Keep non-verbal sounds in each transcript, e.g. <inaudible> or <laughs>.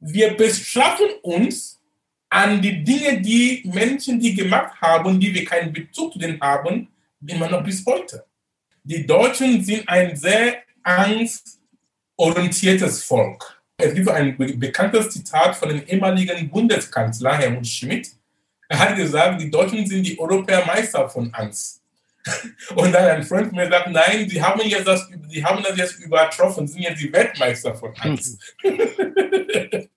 wir bestrafen uns an die Dinge, die Menschen, die gemacht haben, die wir keinen Bezug zu denen haben, immer noch bis heute. Die Deutschen sind ein sehr angstorientiertes Volk. Es gibt ein bekanntes Zitat von dem ehemaligen Bundeskanzler Helmut Schmidt. Er hat gesagt, die Deutschen sind die Europäermeister von Angst. Und dann ein Freund mir sagt, nein, die haben, jetzt das, die haben das jetzt übertroffen, sind jetzt die Weltmeister von Angst. <laughs>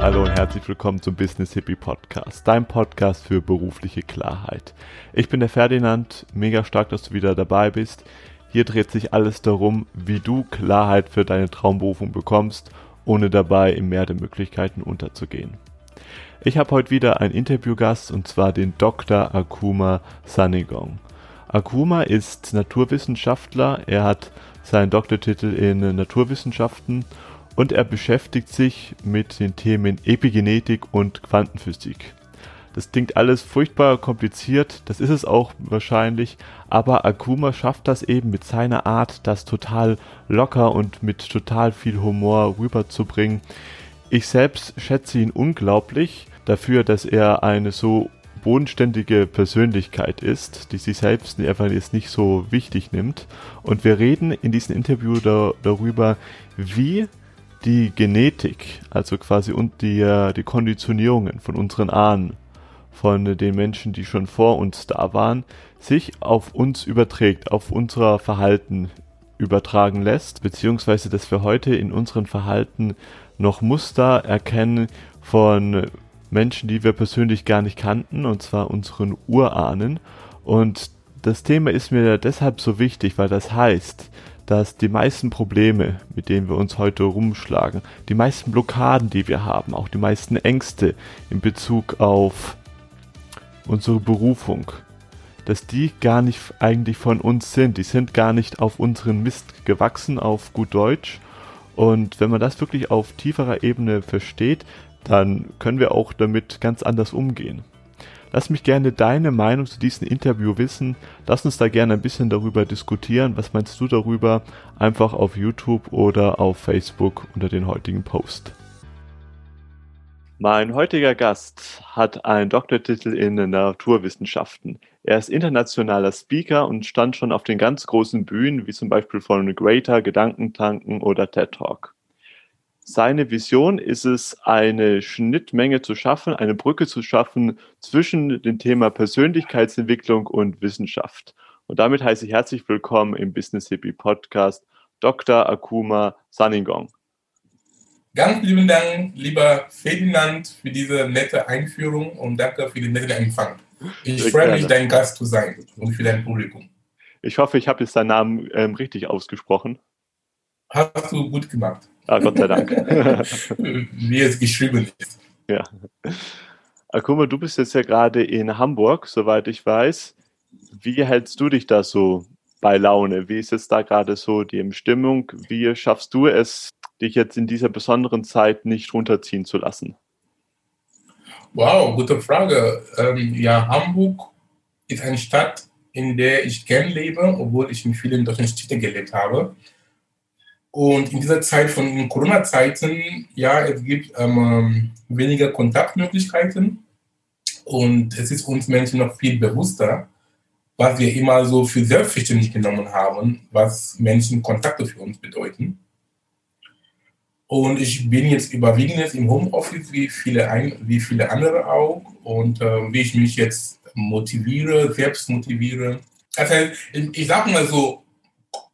Hallo und herzlich willkommen zum Business Hippie Podcast, dein Podcast für berufliche Klarheit. Ich bin der Ferdinand, mega stark, dass du wieder dabei bist. Hier dreht sich alles darum, wie du Klarheit für deine Traumberufung bekommst, ohne dabei im Meer der Möglichkeiten unterzugehen. Ich habe heute wieder einen Interviewgast und zwar den Dr. Akuma Sanigong. Akuma ist Naturwissenschaftler, er hat seinen Doktortitel in Naturwissenschaften und er beschäftigt sich mit den Themen Epigenetik und Quantenphysik. Das klingt alles furchtbar kompliziert, das ist es auch wahrscheinlich, aber Akuma schafft das eben mit seiner Art, das total locker und mit total viel Humor rüberzubringen. Ich selbst schätze ihn unglaublich dafür, dass er eine so bodenständige Persönlichkeit ist, die sich selbst einfach jetzt nicht so wichtig nimmt. Und wir reden in diesem Interview da, darüber, wie die Genetik, also quasi und die, äh, die Konditionierungen von unseren Ahnen, von den Menschen, die schon vor uns da waren, sich auf uns überträgt, auf unser Verhalten übertragen lässt, beziehungsweise dass wir heute in unserem Verhalten noch Muster erkennen von Menschen, die wir persönlich gar nicht kannten, und zwar unseren Urahnen. Und das Thema ist mir deshalb so wichtig, weil das heißt, dass die meisten Probleme, mit denen wir uns heute rumschlagen, die meisten Blockaden, die wir haben, auch die meisten Ängste in Bezug auf unsere Berufung, dass die gar nicht eigentlich von uns sind. Die sind gar nicht auf unseren Mist gewachsen, auf gut Deutsch. Und wenn man das wirklich auf tieferer Ebene versteht, dann können wir auch damit ganz anders umgehen. Lass mich gerne deine Meinung zu diesem Interview wissen. Lass uns da gerne ein bisschen darüber diskutieren. Was meinst du darüber? Einfach auf YouTube oder auf Facebook unter den heutigen Post. Mein heutiger Gast hat einen Doktortitel in Naturwissenschaften. Er ist internationaler Speaker und stand schon auf den ganz großen Bühnen, wie zum Beispiel von Greater, Gedankentanken oder TED Talk. Seine Vision ist es, eine Schnittmenge zu schaffen, eine Brücke zu schaffen zwischen dem Thema Persönlichkeitsentwicklung und Wissenschaft. Und damit heiße ich herzlich willkommen im Business Hippie Podcast Dr. Akuma Saningong. Ganz lieben Dank, lieber Ferdinand, für diese nette Einführung und danke für den netten Empfang. Ich Sehr freue gerne. mich, dein Gast zu sein und für dein Publikum. Ich hoffe, ich habe jetzt deinen Namen ähm, richtig ausgesprochen. Hast du gut gemacht. Ah, Gott sei Dank. <laughs> Wie es geschrieben ist. Ja. Akuma, du bist jetzt ja gerade in Hamburg, soweit ich weiß. Wie hältst du dich da so bei Laune? Wie ist jetzt da gerade so die Stimmung? Wie schaffst du es, dich jetzt in dieser besonderen Zeit nicht runterziehen zu lassen? Wow, gute Frage. Ähm, ja, Hamburg ist eine Stadt, in der ich gern lebe, obwohl ich in vielen deutschen Städten gelebt habe. Und in dieser Zeit von Corona-Zeiten, ja, es gibt ähm, weniger Kontaktmöglichkeiten und es ist uns Menschen noch viel bewusster, was wir immer so für selbstverständlich genommen haben, was Menschen Kontakte für uns bedeuten. Und ich bin jetzt überwiegend im Homeoffice, wie viele, ein, wie viele andere auch. Und äh, wie ich mich jetzt motiviere, selbst motiviere. Also ich, sage mal so,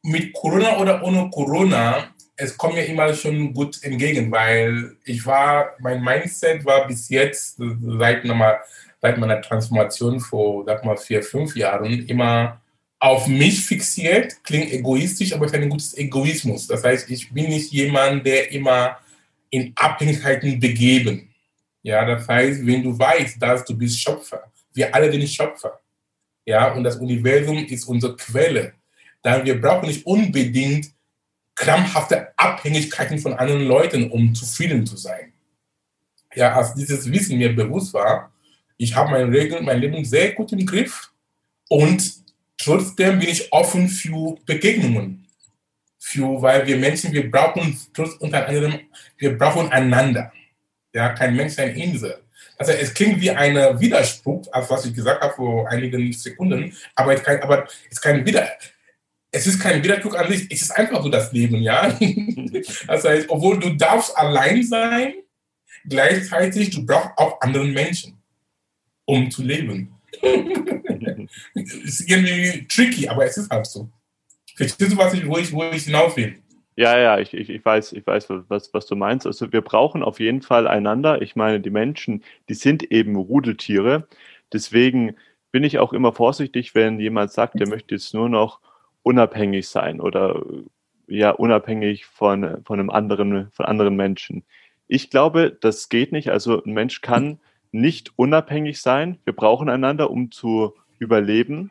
mit Corona oder ohne Corona, es kommt mir immer schon gut entgegen, weil ich war, mein Mindset war bis jetzt, seit, nochmal, seit meiner Transformation vor, sag mal, vier, fünf Jahren, immer auf mich fixiert. Klingt egoistisch, aber es ist ein gutes Egoismus. Das heißt, ich bin nicht jemand, der immer in Abhängigkeiten begeben. Ja, das heißt, wenn du weißt, dass du bist Schöpfer, wir alle sind Schöpfer. Ja, und das Universum ist unsere Quelle dann wir brauchen nicht unbedingt krampfhafte Abhängigkeiten von anderen Leuten, um zufrieden zu sein. Ja, als dieses Wissen mir bewusst war, ich habe mein, Regeln, mein Leben sehr gut im Griff und trotzdem bin ich offen für Begegnungen. Für, weil wir Menschen, wir brauchen trotz unter anderem, wir brauchen einander. Ja, kein Mensch ist eine Insel. Also es klingt wie ein Widerspruch, als was ich gesagt habe vor einigen Sekunden, aber es ist kein, aber es ist kein Wider, es ist kein Widerspruch an sich, es ist einfach so das Leben, ja. <laughs> Das heißt, obwohl du darfst allein sein, gleichzeitig du brauchst auch andere Menschen, um zu leben. <laughs> ist irgendwie tricky, aber es ist halt so. Verstehst du, was ich, wo, ich, wo ich hinaus will? Ja, ja, ich, ich, ich weiß, ich weiß was, was du meinst. Also wir brauchen auf jeden Fall einander. Ich meine, die Menschen, die sind eben Rudeltiere. Deswegen bin ich auch immer vorsichtig, wenn jemand sagt, der möchte jetzt nur noch unabhängig sein oder ja, unabhängig von, von einem anderen, von anderen Menschen. Ich glaube, das geht nicht. Also ein Mensch kann nicht unabhängig sein. Wir brauchen einander, um zu überleben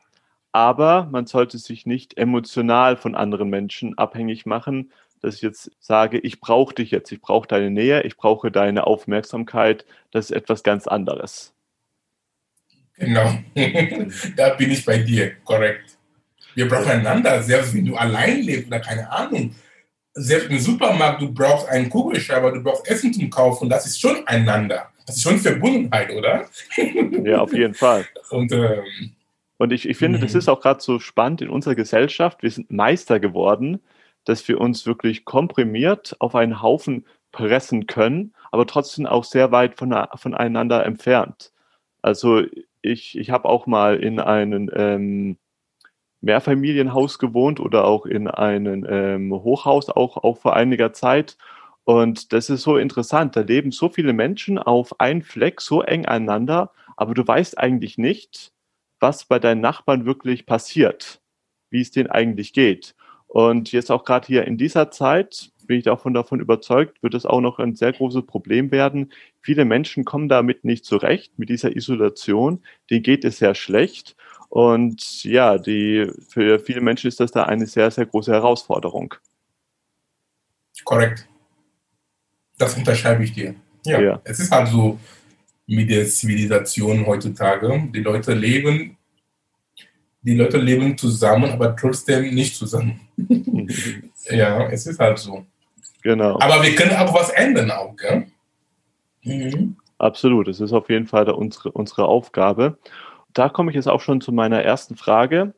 aber man sollte sich nicht emotional von anderen Menschen abhängig machen, dass ich jetzt sage, ich brauche dich jetzt, ich brauche deine Nähe, ich brauche deine Aufmerksamkeit, das ist etwas ganz anderes. Genau, <laughs> da bin ich bei dir, korrekt. Wir brauchen einander, selbst wenn du allein lebst oder keine Ahnung. Selbst im Supermarkt, du brauchst einen Kugelschreiber, du brauchst Essen zum Kaufen, das ist schon einander. Das ist schon Verbundenheit, oder? <laughs> Ja, auf jeden Fall. Und ähm, und ich, ich finde, mhm. das ist auch gerade so spannend in unserer Gesellschaft. Wir sind Meister geworden, dass wir uns wirklich komprimiert auf einen Haufen pressen können, aber trotzdem auch sehr weit von, voneinander entfernt. Also ich, ich habe auch mal in einem ähm, Mehrfamilienhaus gewohnt oder auch in einem ähm, Hochhaus, auch, auch vor einiger Zeit. Und das ist so interessant. Da leben so viele Menschen auf einen Fleck, so eng einander, aber du weißt eigentlich nicht, was bei deinen Nachbarn wirklich passiert, wie es denen eigentlich geht. Und jetzt auch gerade hier in dieser Zeit bin ich davon, davon überzeugt, wird es auch noch ein sehr großes Problem werden. Viele Menschen kommen damit nicht zurecht, mit dieser Isolation. Denen geht es sehr schlecht. Und ja, die, für viele Menschen ist das da eine sehr, sehr große Herausforderung. Korrekt. Das unterschreibe ich dir. Ja, ja. es ist halt so, mit der Zivilisation heutzutage. Die Leute leben, die Leute leben zusammen, aber trotzdem nicht zusammen. <laughs> ja, es ist halt so. Genau. Aber wir können auch was ändern auch, gell? Mhm. Absolut, das ist auf jeden Fall unsere, unsere Aufgabe. Da komme ich jetzt auch schon zu meiner ersten Frage.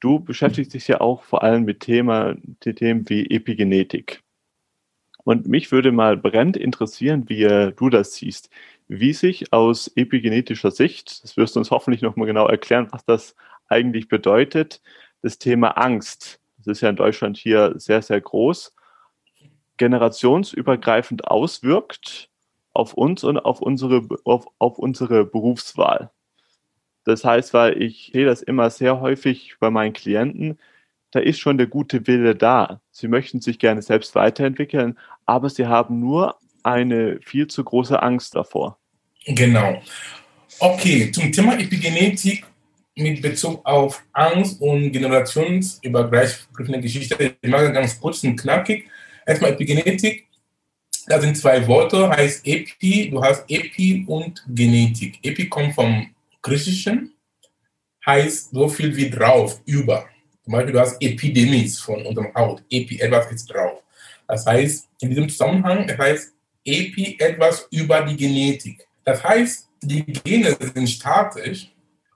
Du beschäftigst dich ja auch vor allem mit Thema, Themen wie Epigenetik. Und mich würde mal brennend interessieren, wie du das siehst wie sich aus epigenetischer Sicht, das wirst du uns hoffentlich nochmal genau erklären, was das eigentlich bedeutet, das Thema Angst, das ist ja in Deutschland hier sehr, sehr groß, generationsübergreifend auswirkt auf uns und auf unsere, auf, auf unsere Berufswahl. Das heißt, weil ich sehe das immer sehr häufig bei meinen Klienten, da ist schon der gute Wille da. Sie möchten sich gerne selbst weiterentwickeln, aber sie haben nur eine viel zu große Angst davor. Genau. Okay, zum Thema Epigenetik mit Bezug auf Angst und generationsübergreifende Geschichte. Ich mache ganz kurz und knackig. Erstmal Epigenetik. Da sind zwei Worte, heißt Epi, du hast Epi und Genetik. Epi kommt vom Griechischen, heißt so viel wie drauf, über. Zum Beispiel, du hast Epidemis von unserem Haut. Epi, etwas ist drauf. Das heißt, in diesem Zusammenhang, das heißt Epi etwas über die Genetik. Das heißt, die Gene sind statisch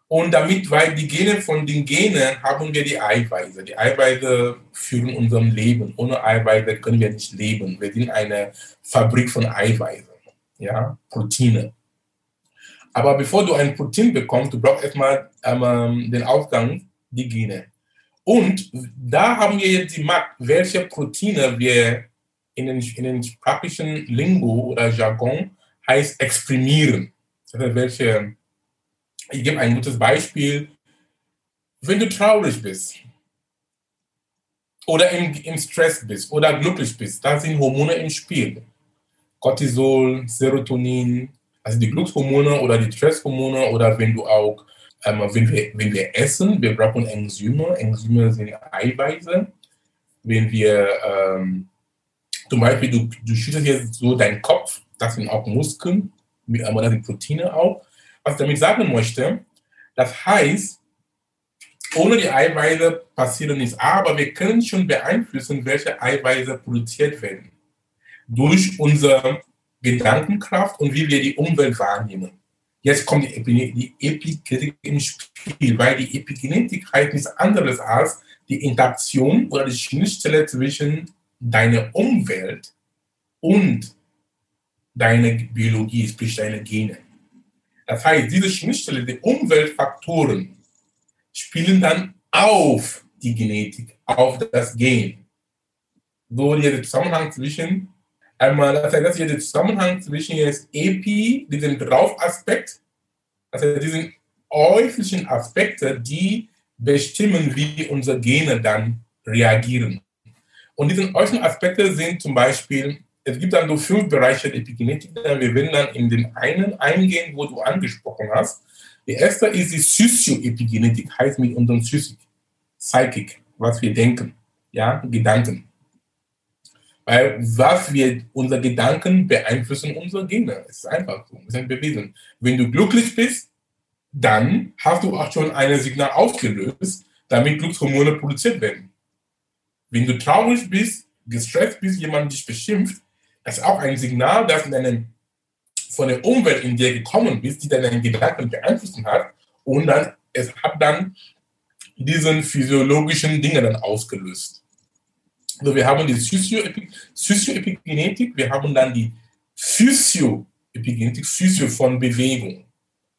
und damit, weil die Gene von den Genen haben wir die Eiweiße. Die Eiweiße führen unserem Leben. Ohne Eiweiße können wir nicht leben. Wir sind eine Fabrik von Eiweißen, ja, Proteine. Aber bevor du ein Protein bekommst, du brauchst erstmal ähm, den Ausgang, die Gene. Und da haben wir jetzt die Macht, welche Proteine wir in den, in den sprachlichen Lingo oder Jargon heißt exprimieren. Also welche, ich gebe ein gutes Beispiel. Wenn du traurig bist oder im, im Stress bist oder glücklich bist, da sind Hormone im Spiel. Cortisol, Serotonin, also die Glückshormone oder die Stresshormone oder wenn du auch, ähm, wenn, wir, wenn wir essen, wir brauchen Enzyme. Enzyme sind Eiweiße. Wenn wir ähm, zum Beispiel, du, du schüttest jetzt so deinen Kopf, das sind auch Muskeln, aber das sind Proteine auch. Was ich damit sagen möchte, das heißt, ohne die Eiweiße passiert nichts. Aber wir können schon beeinflussen, welche Eiweiße produziert werden. Durch unsere Gedankenkraft und wie wir die Umwelt wahrnehmen. Jetzt kommt die, Epi die Epigenetik ins Spiel, weil die Epigenetik heißt nichts anderes als die Interaktion oder die Schnittstelle zwischen deiner Umwelt und deiner Biologie, sprich deine Gene. Das heißt, diese Schnittstelle, die Umweltfaktoren, spielen dann auf die Genetik, auf das Gen. So der Zusammenhang zwischen einmal, das heißt, das hier der Zusammenhang zwischen jetzt Epi, diesem Draufaspekt, also diesen äußerlichen Aspekte, die bestimmen, wie unsere Gene dann reagieren. Und diese äußeren Aspekte sind zum Beispiel, es gibt dann so fünf Bereiche der Epigenetik, wir werden dann in den einen eingehen, wo du angesprochen hast. Der erste ist die Sozioepigenetik, heißt mit unserem Psychik, Psychic, was wir denken, ja, Gedanken. Weil was wir, unsere Gedanken beeinflussen unsere Gene. Es ist einfach so, es ist bewiesen. Wenn du glücklich bist, dann hast du auch schon ein Signal ausgelöst, damit Glückshormone produziert werden. Wenn du traurig bist, gestresst bist, jemand dich beschimpft, das ist auch ein Signal, dass in einem, von der Umwelt in dir gekommen bist, die deine Gedanken beeinflussen hat und dann, es hat dann diesen physiologischen Dinge dann ausgelöst. Also wir haben die Sozioepigenetik, wir haben dann die Physioepigenetik, Physio von Bewegung.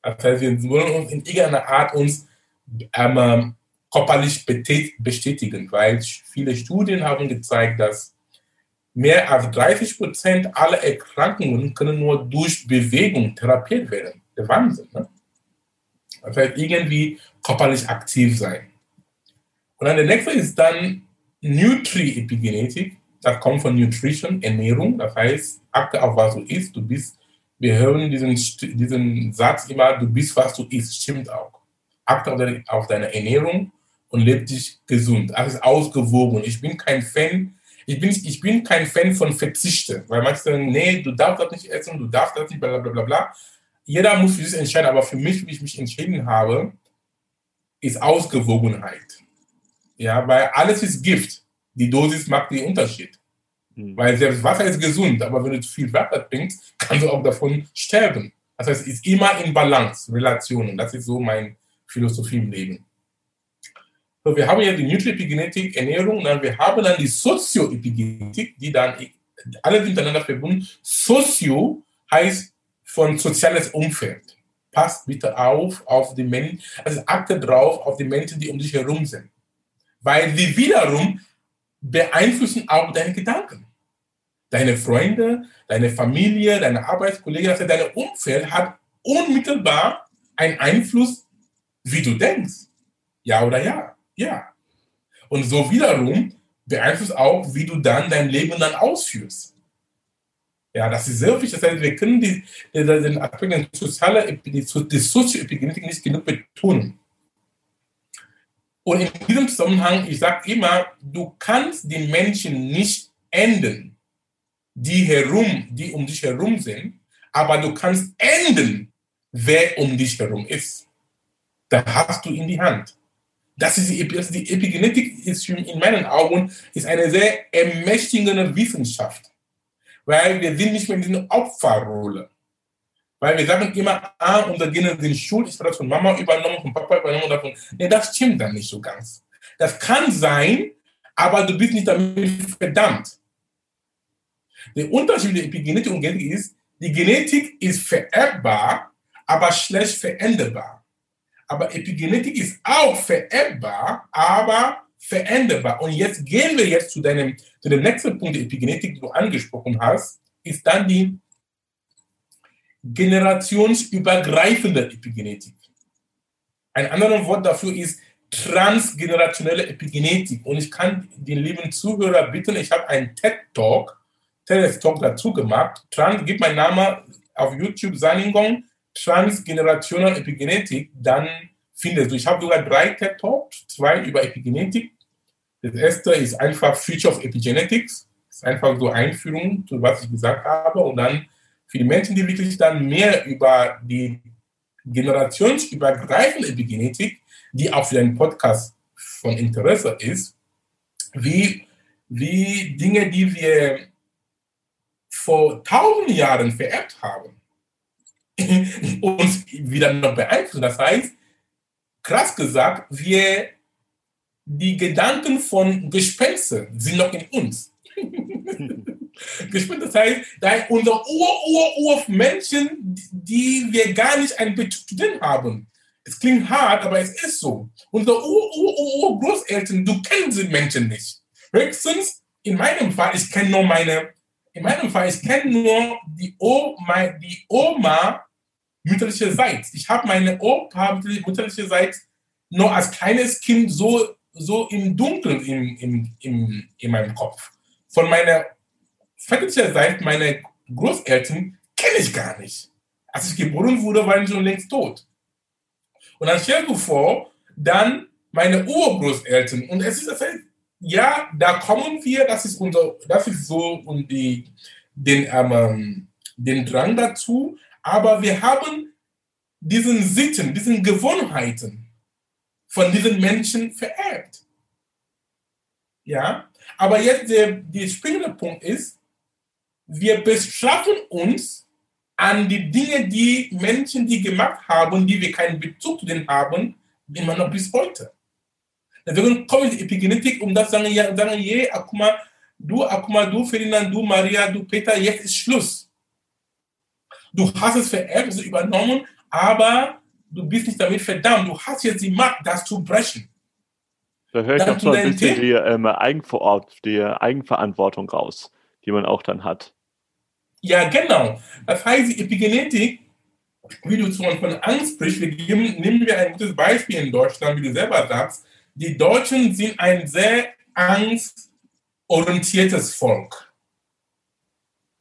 Das heißt, wir wollen uns in irgendeiner Art uns ähm, körperlich bestätigen, weil viele Studien haben gezeigt, dass mehr als 30 Prozent aller Erkrankungen können nur durch Bewegung therapiert werden. Der Wahnsinn. Ne? Das heißt, irgendwie körperlich aktiv sein. Und dann der nächste ist dann Nutri-Epigenetik. Das kommt von Nutrition, Ernährung. Das heißt, achte auf, was du isst. Du bist, wir hören diesen, diesen Satz immer, du bist, was du isst. Stimmt auch. Achte auf deine, auf deine Ernährung und lebe dich gesund. Alles ausgewogen. Ich bin kein Fan, ich bin, ich bin kein Fan von Verzichte, weil manche sagen, nee, du darfst das nicht essen, du darfst das nicht, bla bla bla bla. Jeder muss für sich entscheiden, aber für mich, wie ich mich entschieden habe, ist Ausgewogenheit. Ja, weil alles ist Gift. Die Dosis macht den Unterschied. Mhm. Weil selbst Wasser ist gesund, aber wenn du zu viel Wasser trinkst, kannst du auch davon sterben. Das heißt, es ist immer in Balance, Relationen. Das ist so meine Philosophie im Leben. So, wir haben ja die Nutri-Epigenetik, Ernährung, dann wir haben dann die Sozioepigenetik, die dann alle miteinander verbunden. Sozio heißt von soziales Umfeld. Passt bitte auf auf die Menschen, also achte drauf auf die Menschen, die um dich herum sind. Weil sie wiederum beeinflussen auch deine Gedanken. Deine Freunde, deine Familie, deine Arbeitskollegen, also dein Umfeld hat unmittelbar einen Einfluss, wie du denkst. Ja oder ja? Ja. Und so wiederum beeinflusst auch, wie du dann dein Leben dann ausführst. Ja, das ist sehr wichtig. Das heißt, wir können die, den der soziale, die, die Sozioepigenetik nicht genug betonen. Und in diesem Zusammenhang, ich sage immer, du kannst den Menschen nicht ändern, die herum, die um dich herum sind, aber du kannst ändern, wer um dich herum ist. Da hast du in die Hand. Das ist die, das die Epigenetik ist in meinen Augen ist eine sehr ermächtigende Wissenschaft, weil wir sind nicht mehr in dieser Opferrolle. Weil wir sagen immer, ah, unsere Gene sind schuld, ich habe das von Mama übernommen, von Papa übernommen. Davon. Nee, das stimmt dann nicht so ganz. Das kann sein, aber du bist nicht damit verdammt. Der Unterschied der Epigenetik und Genetik ist, die Genetik ist vererbbar, aber schlecht veränderbar. Aber Epigenetik ist auch vererbbar, aber veränderbar. Und jetzt gehen wir jetzt zu, deinem, zu dem nächsten Punkt der Epigenetik, die du angesprochen hast, ist dann die generationsübergreifende Epigenetik. Ein anderes Wort dafür ist transgenerationelle Epigenetik. Und ich kann den lieben Zuhörer bitten, ich habe einen TED-Talk, TED-Talk dazu gemacht. Trans, gib meinen Namen auf YouTube, Saningong, transgenerationelle Epigenetik, dann findest du. Ich habe sogar drei TED-Talks, zwei über Epigenetik. Das erste ist einfach Future of Epigenetics. Das ist einfach so Einführung zu was ich gesagt habe. Und dann für die Menschen, die wirklich dann mehr über die generationsübergreifende Epigenetik, die auch für den Podcast von Interesse ist, wie, wie Dinge, die wir vor tausend Jahren vererbt haben, <laughs> uns wieder noch beeinflussen. Das heißt, krass gesagt, wir die Gedanken von Gespenstern sind noch in uns. <laughs> Gespenster, das heißt, da unser Ur-Ur-Ur-Menschen, die wir gar nicht einen Bezug zu denen haben. Es klingt hart, aber es ist so. Unsere Ur-Ur-Ur-Großeltern, du kennst die Menschen nicht. Höchstens, in meinem Fall, ich kenne nur meine, in meinem Fall, ich kenne nur die Oma, die Oma mütterlicherseits. Ich habe meine Opa mütterlicherseits nur als kleines Kind so, so im Dunkeln im, im, im, in meinem Kopf. Von meiner väterlicherseits, meine Großeltern kenne ich gar nicht. Als ich geboren wurde, waren sie schon längst tot. Und dann stell dir vor, dann meine Urgroßeltern. Und es ist das heißt, ja, da kommen wir, das ist unser, das ist so und die, den, ähm, den Drang dazu, aber wir haben diesen Sitten, diesen Gewohnheiten von diesen Menschen vererbt. Ja, aber jetzt der, der springende Punkt ist, wir bestrafen uns an die Dinge, die Menschen, die gemacht haben, die wir keinen Bezug zu denen haben, immer noch bis heute. Deswegen kommen die Epigenetik, um das zu sagen, ja, sagen, je, Akuma, du, Akuma, du, Ferdinand, du, Maria, du, Peter, jetzt ist Schluss. Du hast es vererbt, es übernommen, aber du bist nicht damit verdammt. Du hast jetzt die Macht, das zu brechen. Da höre ich auch so ein bisschen die ähm, Eigenverort, die Eigenverantwortung raus, die man auch dann hat. Ja, genau. Das heißt, die Epigenetik, wie du Beispiel von Angst sprichst, wir geben, nehmen wir ein gutes Beispiel in Deutschland, wie du selber sagst. Die Deutschen sind ein sehr angstorientiertes Volk.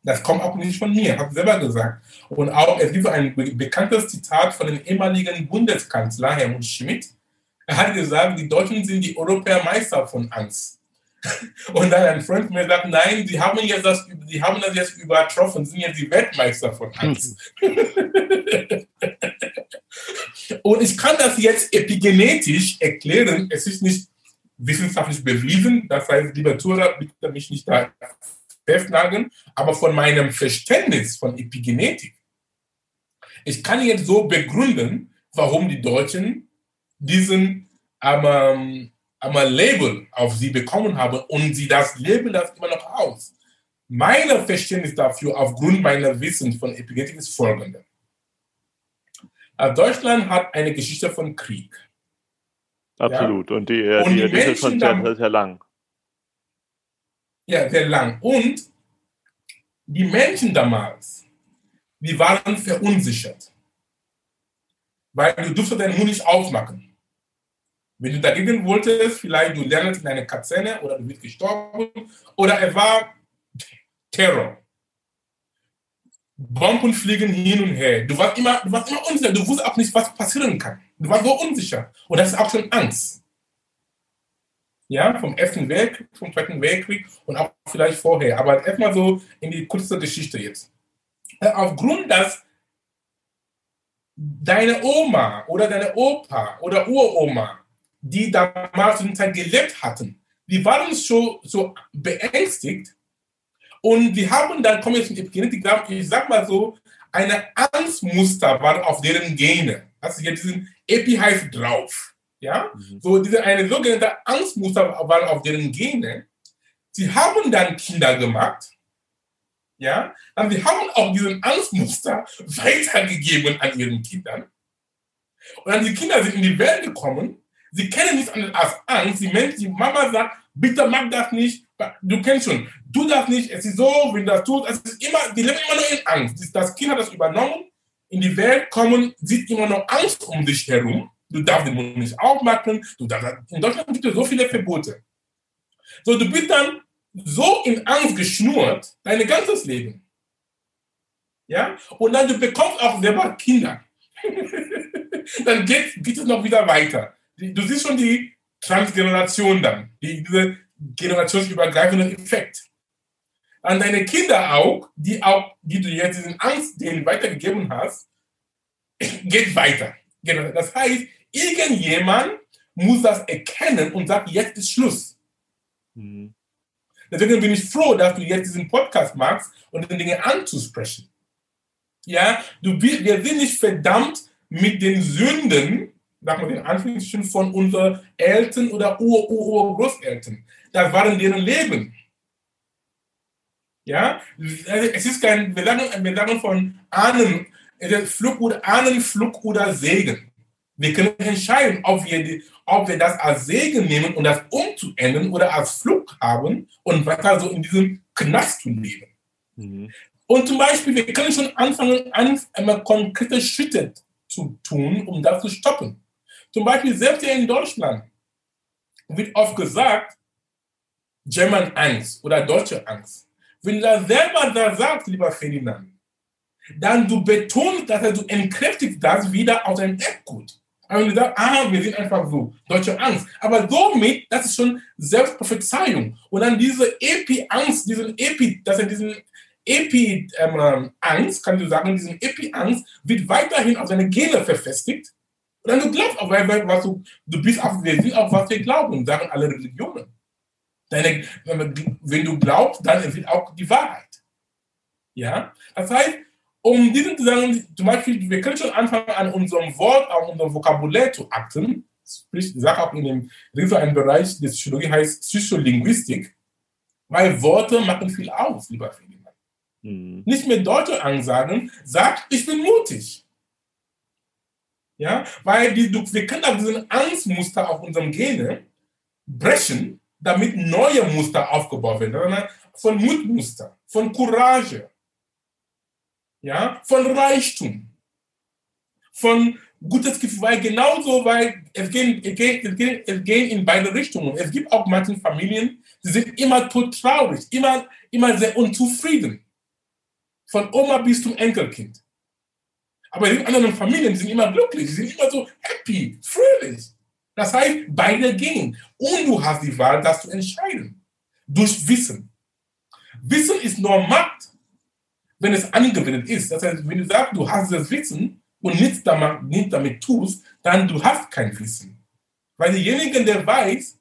Das kommt auch nicht von mir, habe selber gesagt. Und auch, es gibt ein bekanntes Zitat von dem ehemaligen Bundeskanzler Helmut Schmidt. Er hat gesagt, die Deutschen sind die Europäermeister von Angst. <laughs> Und dann ein Freund mir sagt, nein, sie haben, jetzt das, sie haben das jetzt übertroffen, sind jetzt die Weltmeister von Angst. <laughs> Und ich kann das jetzt epigenetisch erklären. Es ist nicht wissenschaftlich bewiesen. Das heißt, lieber Zuhörer, bitte mich nicht da festnageln, aber von meinem Verständnis von Epigenetik. Ich kann jetzt so begründen, warum die Deutschen diesen ähm, einmal Label auf sie bekommen haben und sie das Label das immer noch aus. Mein Verständnis dafür aufgrund meiner Wissen von Epigenetik ist folgende. Deutschland hat eine Geschichte von Krieg. Absolut. Ja? Und die, äh, und die, die, die ist schon sehr, sehr lang. Ja, sehr lang. Und die Menschen damals, die waren verunsichert. Weil du durftest deinen Mund nicht aufmachen. Wenn du dagegen wolltest, vielleicht du lernst in einer Kaserne oder du bist gestorben oder es war Terror. Bomben fliegen hin und her. Du warst immer, du warst immer unsicher. Du wusstest auch nicht, was passieren kann. Du warst so unsicher. Und das ist auch schon Angst ja, vom Ersten Weltkrieg, vom Zweiten Weltkrieg und auch vielleicht vorher. Aber erstmal so in die kurze Geschichte jetzt. Äh, aufgrund, dass deine Oma oder deine Opa oder Uroma, die damals in der Zeit gelebt hatten, die waren so, so beängstigt und die haben dann, kommen jetzt in Epigenetik, ich sag mal so, eine Angstmuster war auf deren Gene. Also hier diesen Epi heißt drauf. Ja? Mhm. So diese eine sogenannte Angstmuster waren auf deren Gene. Sie haben dann Kinder gemacht. Ja? Dann sie haben auch diesen Angstmuster <laughs> weitergegeben an ihren Kindern. Und dann die Kinder sind in die Welt gekommen. Sie kennen nichts anderes als Angst. Die, Menschen, die Mama sagt, bitte mach das nicht. Du kennst schon, du das nicht. Es ist so, wenn das tust, es ist immer, die leben immer nur in Angst. Das Kind hat das übernommen. In die Welt kommen, sieht immer noch Angst um sich herum du darfst den Mund nicht aufmachen, du darfst, in Deutschland gibt es so viele Verbote. So, du bist dann so in Angst geschnurrt, dein ganzes Leben. Ja? Und dann du bekommst auch selber Kinder. <laughs> dann geht, geht es noch wieder weiter. Du siehst schon die Transgeneration dann, die, diese generationsübergreifende Effekt. An deine Kinder auch, die auch, die du jetzt diesen Angst denen weitergegeben hast, geht weiter. Genau. Das heißt, Irgendjemand muss das erkennen und sagt, jetzt ist Schluss. Mhm. Deswegen bin ich froh, dass du jetzt diesen Podcast machst und die Dinge anzusprechen. Ja, du, wir sind nicht verdammt mit den Sünden, sagen wir den Anführungsstrichen, von unseren Eltern oder Ur-Ur-Großeltern. Das waren deren Leben. Ja, also es ist kein, wir sagen, wir sagen von Ahnen, Flug oder Ahnenflug oder Segen. Wir können entscheiden, ob wir, ob wir das als Segen nehmen und das umzuändern oder als Flug haben und weiter so in diesem Knast zu leben. Mhm. Und zum Beispiel, wir können schon anfangen, einmal konkrete Schritte zu tun, um das zu stoppen. Zum Beispiel, selbst hier in Deutschland wird oft gesagt, German Angst oder deutsche Angst. Wenn du das selber da sagst, lieber Ferdinand, dann du betonst, dass du entkräftigst das wieder aus deinem Erbgut. Und du sagst, ah, wir sind einfach so, deutsche Angst. Aber somit, das ist schon Selbstprophezeiung. Und dann diese Epi-Angst, diesen Epi, dass er diesen Epi-Angst, ähm, kann du sagen, diesen Epi-Angst wird weiterhin auf seine Gene verfestigt. Und dann du glaubst auch, was du, du bist auf, wir sind auf was wir glauben, sagen alle Religionen. Deine, wenn du glaubst, dann wird auch die Wahrheit. Ja, das heißt, um diesen zu sagen, zum Beispiel, wir können schon anfangen, an unserem Wort, an unserem Vokabular zu achten. Sprich, ich sage auch in dem, ist ein Bereich der Psychologie, heißt Psycholinguistik, weil Worte machen viel aus, lieber Ferdinand. Mhm. Nicht mehr Deutsche ansagen, sagt, ich bin mutig. Ja, weil die, wir können auch diesen Angstmuster auf unserem Gene brechen, damit neue Muster aufgebaut werden. Von Mutmuster, von Courage, ja, von Reichtum, von gutes Gefühl, weil genauso, weil es gehen, es, gehen, es, gehen, es gehen in beide Richtungen. Es gibt auch manche Familien, die sind immer tot traurig, immer, immer sehr unzufrieden. Von Oma bis zum Enkelkind. Aber in anderen Familien sind immer glücklich, sind immer so happy, fröhlich. Das heißt, beide gehen. Und du hast die Wahl, das zu entscheiden. Durch Wissen. Wissen ist nur Macht wenn es angewendet ist. Das heißt, wenn du sagst, du hast das Wissen und nichts damit, nichts damit tust, dann du hast kein Wissen. Weil derjenige, der weiß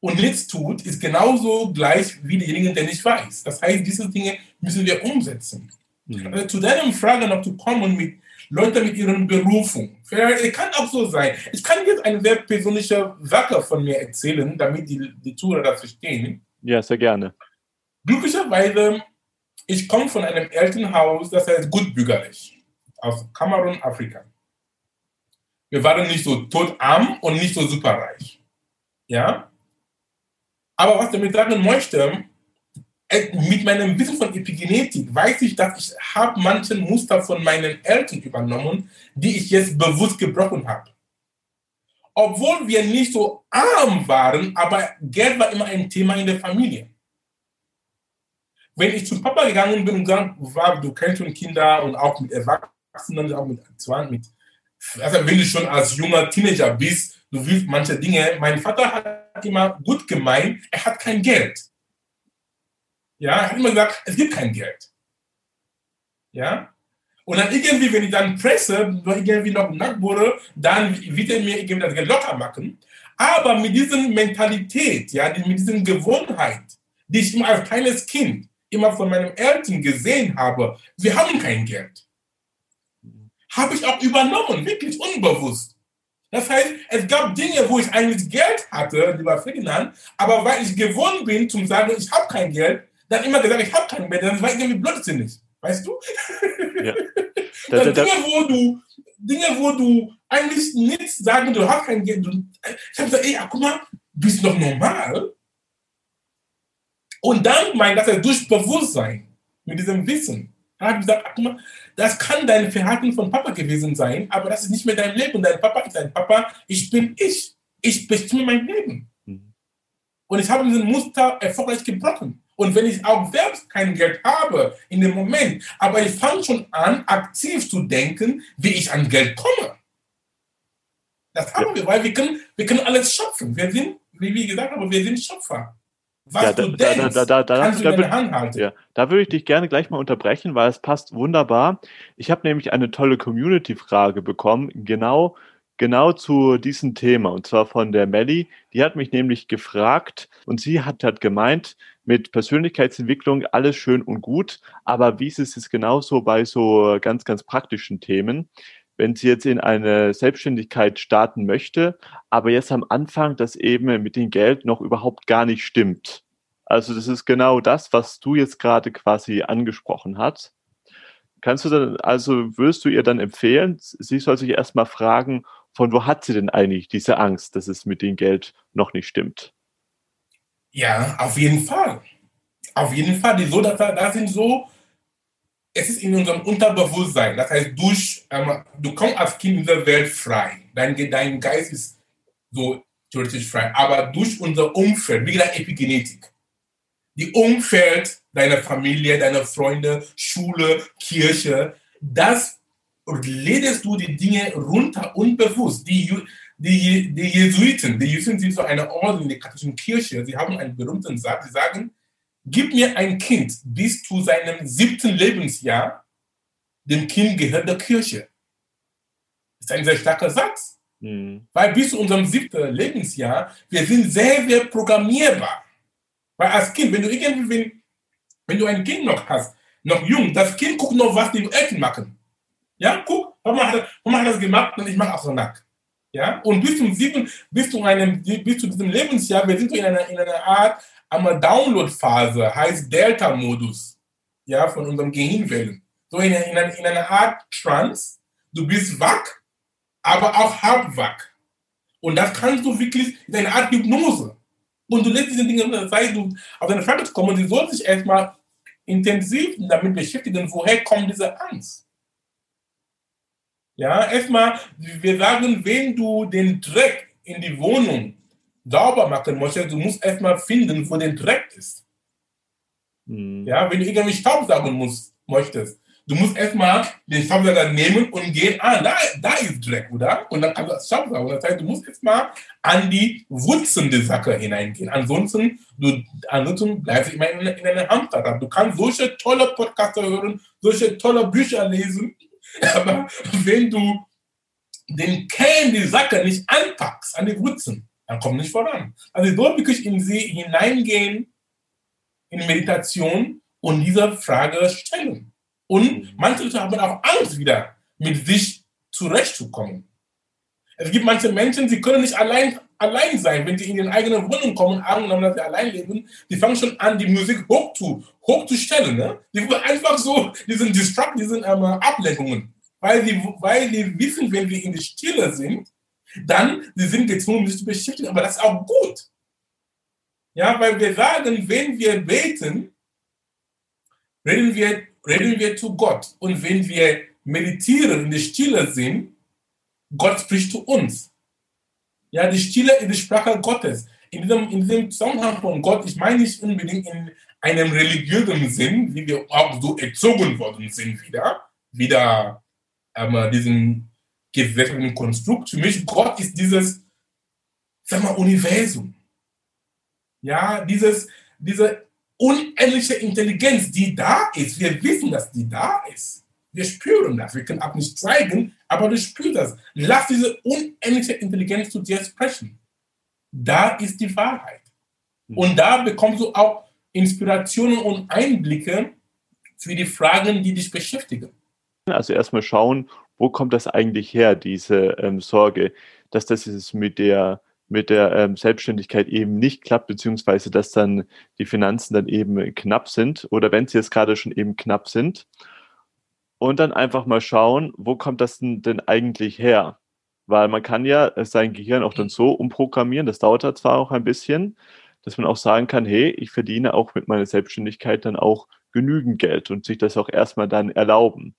und nichts tut, ist genauso gleich wie derjenige, der nicht weiß. Das heißt, diese Dinge müssen wir umsetzen. Mhm. Also zu deiner Frage noch zu kommen mit Leuten mit ihren Berufung. Es kann auch so sein. Ich kann jetzt eine sehr persönliche Sache von mir erzählen, damit die, die Zuhörer das verstehen. Ja, sehr gerne. Glücklicherweise ich komme von einem Elternhaus, das heißt gutbürgerlich, aus Kamerun, Afrika. Wir waren nicht so totarm und nicht so superreich. Ja? Aber was ich damit sagen möchte, äh, mit meinem Wissen von Epigenetik weiß ich, dass ich habe manche Muster von meinen Eltern übernommen, die ich jetzt bewusst gebrochen habe. Obwohl wir nicht so arm waren, aber Geld war immer ein Thema in der Familie. Wenn ich zum Papa gegangen bin und gesagt, war, du kennst schon Kinder und auch mit Erwachsenen, auch mit 20, mit, also wenn du schon als junger Teenager bist, du willst manche Dinge. Mein Vater hat immer gut gemeint, er hat kein Geld. Ja, hat immer gesagt, es gibt kein Geld. Ja, und dann irgendwie, wenn ich dann presse, irgendwie noch nackt wurde, dann wird er mir irgendwie das Geld locker machen. Aber mit dieser Mentalität, ja, mit dieser Gewohnheit, die ich immer als kleines Kind immer von meinen Eltern gesehen habe, wir haben kein Geld. Habe ich auch übernommen, wirklich unbewusst. Das heißt, es gab Dinge, wo ich eigentlich Geld hatte, lieber Ferdinand, aber weil ich gewohnt bin, zum sagen, ich habe kein Geld, dann immer gesagt, ich habe kein Geld, dann war ich irgendwie blödsinnig. Weißt du? Ja. <laughs> Da, da, da. Dinge, wo du, Dinge, wo du eigentlich nichts sagen, du hast kein Geld. Du, ich habe gesagt, ey, guck mal, bist du doch normal? Und dann meint das er durch Bewusstsein, mit diesem Wissen. Er hat gesagt, ach, mal, das kann dein Verhalten von Papa gewesen sein, aber das ist nicht mehr dein Leben. Dein Papa ist dein Papa, ich bin ich. Ich bestimme mein Leben. Mhm. Und ich habe diesen Muster erfolgreich gebrochen. Und wenn ich auch selbst kein Geld habe in dem Moment, aber ich fange schon an, aktiv zu denken, wie ich an Geld komme. Das haben ja. wir, weil wir können, wir können alles schöpfen. Wir sind, wie gesagt haben, wir sind Schöpfer was ja, da, du denkst, da, da, da, kannst du da, Hand halten. Ja, da würde ich dich gerne gleich mal unterbrechen, weil es passt wunderbar. Ich habe nämlich eine tolle Community-Frage bekommen, genau genau zu diesem Thema und zwar von der Melly. Die hat mich nämlich gefragt und sie hat, hat gemeint, mit Persönlichkeitsentwicklung alles schön und gut, aber wie ist es genauso bei so ganz, ganz praktischen Themen? Wenn sie jetzt in eine Selbstständigkeit starten möchte, aber jetzt am Anfang das eben mit dem Geld noch überhaupt gar nicht stimmt. Also das ist genau das, was du jetzt gerade quasi angesprochen hast. Kannst du dann, also würdest du ihr dann empfehlen, sie soll sich erstmal fragen, von wo hat sie denn eigentlich diese Angst, dass es mit dem Geld noch nicht stimmt? Ja, auf jeden Fall. Auf jeden Fall. Die so, das, das sind so, es ist in unserem Unterbewusstsein. Das heißt, durch, ähm, du kommst als Kind in der Welt frei. Dein, dein Geist ist so theoretisch frei. Aber durch unser Umfeld, wie gesagt, Epigenetik, die Umfeld deiner Familie, deiner Freunde, Schule, Kirche, das ledest du die Dinge runter unbewusst. Die, die, die Jesuiten, die Jesuiten sind so eine Orden in der katholischen Kirche, sie haben einen berühmten Satz, sie sagen, gib mir ein Kind bis zu seinem siebten Lebensjahr, dem Kind gehört der Kirche. Das ist ein sehr starker Satz. Mhm. Weil bis zu unserem siebten Lebensjahr, wir sind sehr, sehr programmierbar. Weil als Kind, wenn du irgendwie, wenn du ein Kind noch hast, noch jung, das Kind guckt noch, was die Eltern machen. Ja, guck, Mama hat, Mama hat das gemacht und ich mache auch so nach. Ja, und bis zum sieben, bis zu einem, bis zu diesem Lebensjahr, wir sind in einer, in einer Art einer Download-Phase, heißt Delta-Modus, ja, von unserem Gehirnwellen. So in, in, in einer Art Trance. Du bist wach, aber auch halb wach. Und das kannst du wirklich in einer Art Hypnose. Und du lässt diese Dinge, heißt, du auf deine Frage kommen, die soll sich erstmal intensiv damit beschäftigen, woher kommt diese Angst. Ja, erstmal, wir sagen, wenn du den Dreck in die Wohnung sauber machen möchtest, du musst erstmal finden, wo der Dreck ist. Mhm. Ja, wenn du irgendwie Staubsaugen musst, möchtest, du musst erstmal den Staubsauger nehmen und gehen, ah, da, da ist Dreck, oder? Und dann kannst du das Staubsaugen. Das heißt, du musst erstmal an die Wurzeln der Sache hineingehen. Ansonsten, du, ansonsten bleibst du immer in, in einer Hamsterrad. Du kannst solche tolle Podcasts hören, solche tolle Bücher lesen, aber wenn du den Kern die Sache nicht anpackst, an die Wurzeln, dann komm nicht voran. Also ich soll wirklich in sie hineingehen, in Meditation und diese Frage stellen. Und mhm. manche Leute haben auch Angst wieder, mit sich zurechtzukommen. Es gibt manche Menschen, sie können nicht allein, allein sein, wenn sie in ihre eigene Wohnung kommen, angenommen, dass sie allein leben, die fangen schon an, die Musik hoch zu, hochzustellen. Ne? Die einfach so, die sind Distract, die sind ähm, Ablenkungen. Weil sie, weil sie wissen, wenn wir in der Stille sind, dann sie sind gezwungen, sich zu beschäftigen. Aber das ist auch gut. Ja, weil wir sagen, wenn wir beten, reden wir, reden wir zu Gott. Und wenn wir meditieren, in der Stille sind, Gott spricht zu uns. Ja, die Stille ist die Sprache Gottes. In diesem, in diesem Zusammenhang von Gott, ich meine nicht unbedingt in einem religiösen Sinn, wie wir auch so erzogen worden sind wieder, wieder ähm, diesen gesellschaftlichen Konstrukt. Für mich, Gott ist dieses, sag mal, Universum. Ja, dieses, diese unendliche Intelligenz, die da ist. Wir wissen, dass die da ist. Wir spüren das. Wir können auch nicht zeigen, aber du spürst das. Lass diese unendliche Intelligenz zu dir sprechen. Da ist die Wahrheit. Hm. Und da bekommst du auch Inspirationen und Einblicke für die Fragen, die dich beschäftigen. Also erstmal schauen, wo kommt das eigentlich her, diese ähm, Sorge, dass das ist mit der mit der ähm, Selbstständigkeit eben nicht klappt, beziehungsweise dass dann die Finanzen dann eben knapp sind oder wenn sie jetzt gerade schon eben knapp sind. Und dann einfach mal schauen, wo kommt das denn, denn eigentlich her? Weil man kann ja sein Gehirn auch dann so umprogrammieren, das dauert da zwar auch ein bisschen, dass man auch sagen kann, hey, ich verdiene auch mit meiner Selbstständigkeit dann auch genügend Geld und sich das auch erstmal dann erlauben.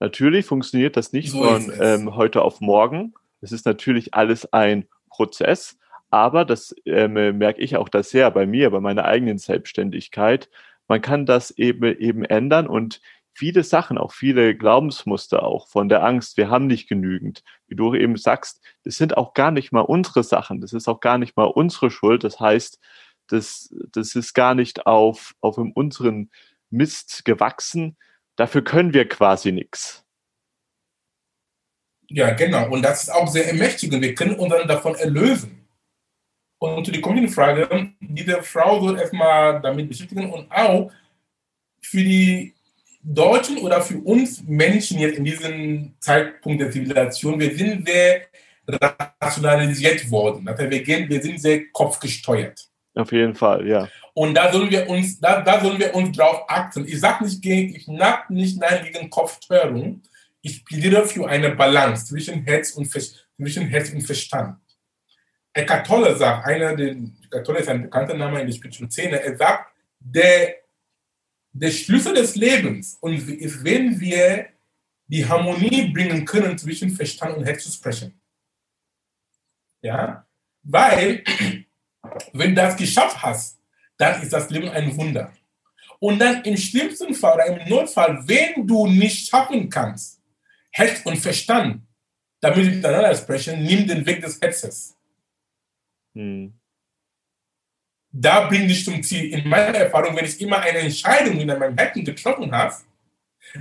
Natürlich funktioniert das nicht so von ähm, heute auf morgen. Es ist natürlich alles ein Prozess, aber das ähm, merke ich auch das sehr bei mir, bei meiner eigenen Selbstständigkeit. Man kann das eben eben ändern und viele Sachen, auch viele Glaubensmuster auch von der Angst, wir haben nicht genügend. Wie du eben sagst, das sind auch gar nicht mal unsere Sachen, das ist auch gar nicht mal unsere Schuld. Das heißt, das, das ist gar nicht auf, auf unseren Mist gewachsen, Dafür können wir quasi nichts. Ja, genau. Und das ist auch sehr ermächtigend. Wir können uns dann davon erlösen. Und zu der kommende Frage, diese Frau soll erstmal damit beschäftigen und auch für die Deutschen oder für uns Menschen jetzt in diesem Zeitpunkt der Zivilisation, wir sind sehr rationalisiert worden. Also wir, gehen, wir sind sehr kopfgesteuert. Auf jeden Fall, ja. Und da sollen wir uns, da, da sollen wir uns drauf achten. Ich sage nicht gegen, ich nag nicht nein gegen Kopfsteuerung. Ich plädiere für eine Balance zwischen Herz und, zwischen Herz und Verstand. Eckhart Tolle sagt, einer der, Eckhart Tolle ist ein bekannter Name in der Spiritualität, er sagt, der, der Schlüssel des Lebens und ist, wenn wir die Harmonie bringen können zwischen Verstand und Herz zu sprechen. Ja, weil, wenn du das geschafft hast, dann ist das Leben ein Wunder. Und dann im schlimmsten Fall oder im Notfall, wenn du nicht schaffen kannst, Herz und Verstand, damit miteinander sprechen, nimm den Weg des Herzens. Hm. Da bringe ich zum Ziel. In meiner Erfahrung, wenn ich immer eine Entscheidung in meinem Herzen getroffen habe,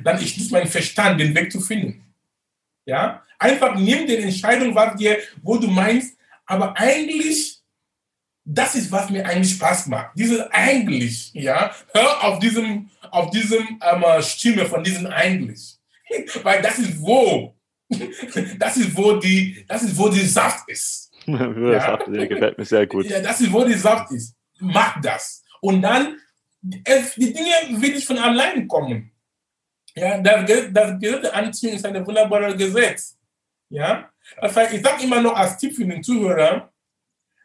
dann ist es mein Verstand, den Weg zu finden. Ja? Einfach nimm die Entscheidung, was dir, wo du meinst, aber eigentlich, das ist, was mir eigentlich Spaß macht. Diese eigentlich, ja, hör auf diesem, auf diesem ähm, Stimme von diesem eigentlich. <laughs> Weil das ist wo, <laughs> das ist wo die, das ist wo die Saft ist. <laughs> ja? Saft, gefällt mir sehr gut. Ja, das ist wo die Saft ist. Mach das. Und dann, es, die Dinge will ich von allein kommen. Ja, das, das Gesetz der Anziehung ist ein wunderbares Gesetz. Ja, das heißt, ich sage immer noch als Tipp für den Zuhörer,